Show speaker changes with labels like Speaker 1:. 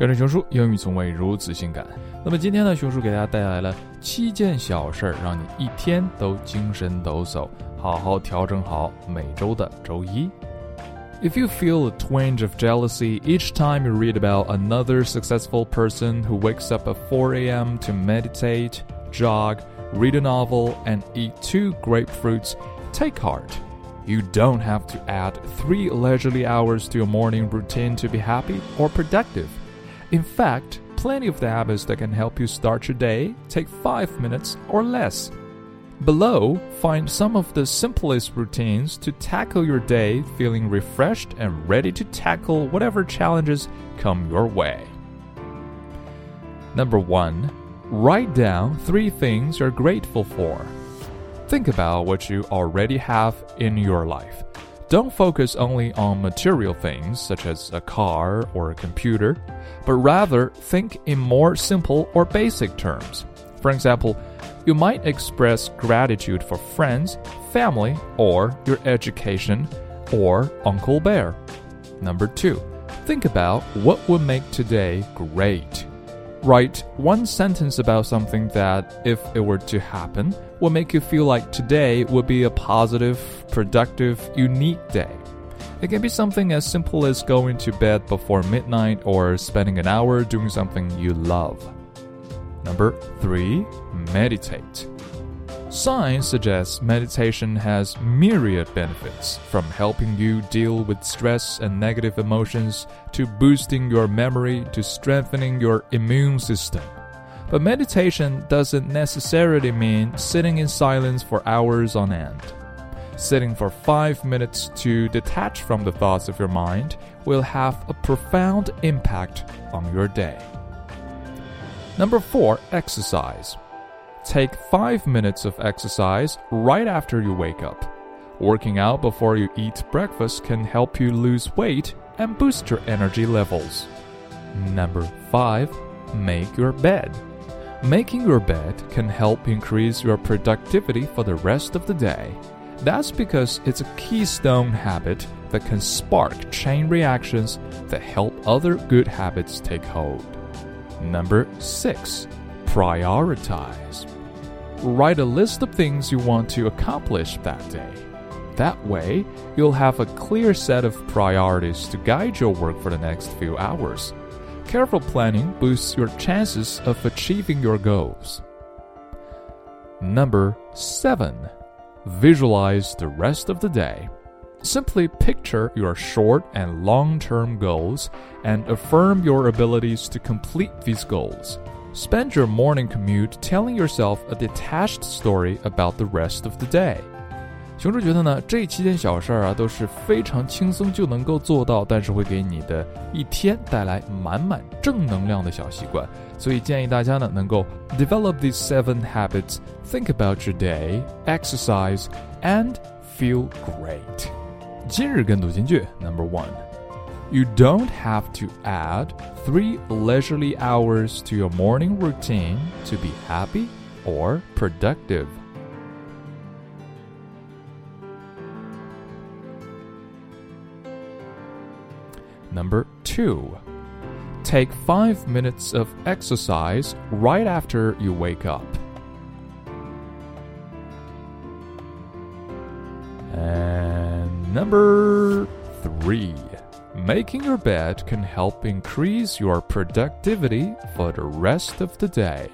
Speaker 1: 跟着熊叔，英语从未如此性感。那么今天呢，熊叔给大家带来了七件小事儿，让你一天都精神抖擞，好好调整好每周的周一。If you feel a twinge of jealousy each time you read about another successful person who wakes up at 4 a.m. to meditate, jog, read a novel, and eat two grapefruits, take heart. You don't have to add three leisurely hours to your morning routine to be happy or productive. In fact, plenty of the habits that can help you start your day take 5 minutes or less. Below, find some of the simplest routines to tackle your day feeling refreshed and ready to tackle whatever challenges come your way. Number 1. Write down 3 things you're grateful for. Think about what you already have in your life. Don't focus only on material things such as a car or a computer, but rather think in more simple or basic terms. For example, you might express gratitude for friends, family, or your education, or Uncle Bear. Number two, think about what would make today great. Write one sentence about something that, if it were to happen, would make you feel like today would be a positive, productive, unique day. It can be something as simple as going to bed before midnight or spending an hour doing something you love. Number three, meditate. Science suggests meditation has myriad benefits, from helping you deal with stress and negative emotions to boosting your memory to strengthening your immune system. But meditation doesn't necessarily mean sitting in silence for hours on end. Sitting for five minutes to detach from the thoughts of your mind will have a profound impact on your day. Number four, exercise. Take five minutes of exercise right after you wake up. Working out before you eat breakfast can help you lose weight and boost your energy levels. Number five, make your bed. Making your bed can help increase your productivity for the rest of the day. That's because it's a keystone habit that can spark chain reactions that help other good habits take hold. Number 6. Prioritize. Write a list of things you want to accomplish that day. That way, you'll have a clear set of priorities to guide your work for the next few hours. Careful planning boosts your chances of achieving your goals. Number 7. Visualize the rest of the day. Simply picture your short and long term goals and affirm your abilities to complete these goals. Spend your morning commute telling yourself a detached story about the rest of the day. 熊叔觉得呢，这七件小事儿啊都是非常轻松就能够做到，但是会给你的一天带来满满正能量的小习惯。所以建议大家呢能够 develop these seven habits, think about your day, exercise, and feel great. 今日跟读金句 Number one. You don't have to add three leisurely hours to your morning routine to be happy or productive. Number two, take five minutes of exercise right after you wake up. And number three, making your bed can help increase your productivity for the rest of the day.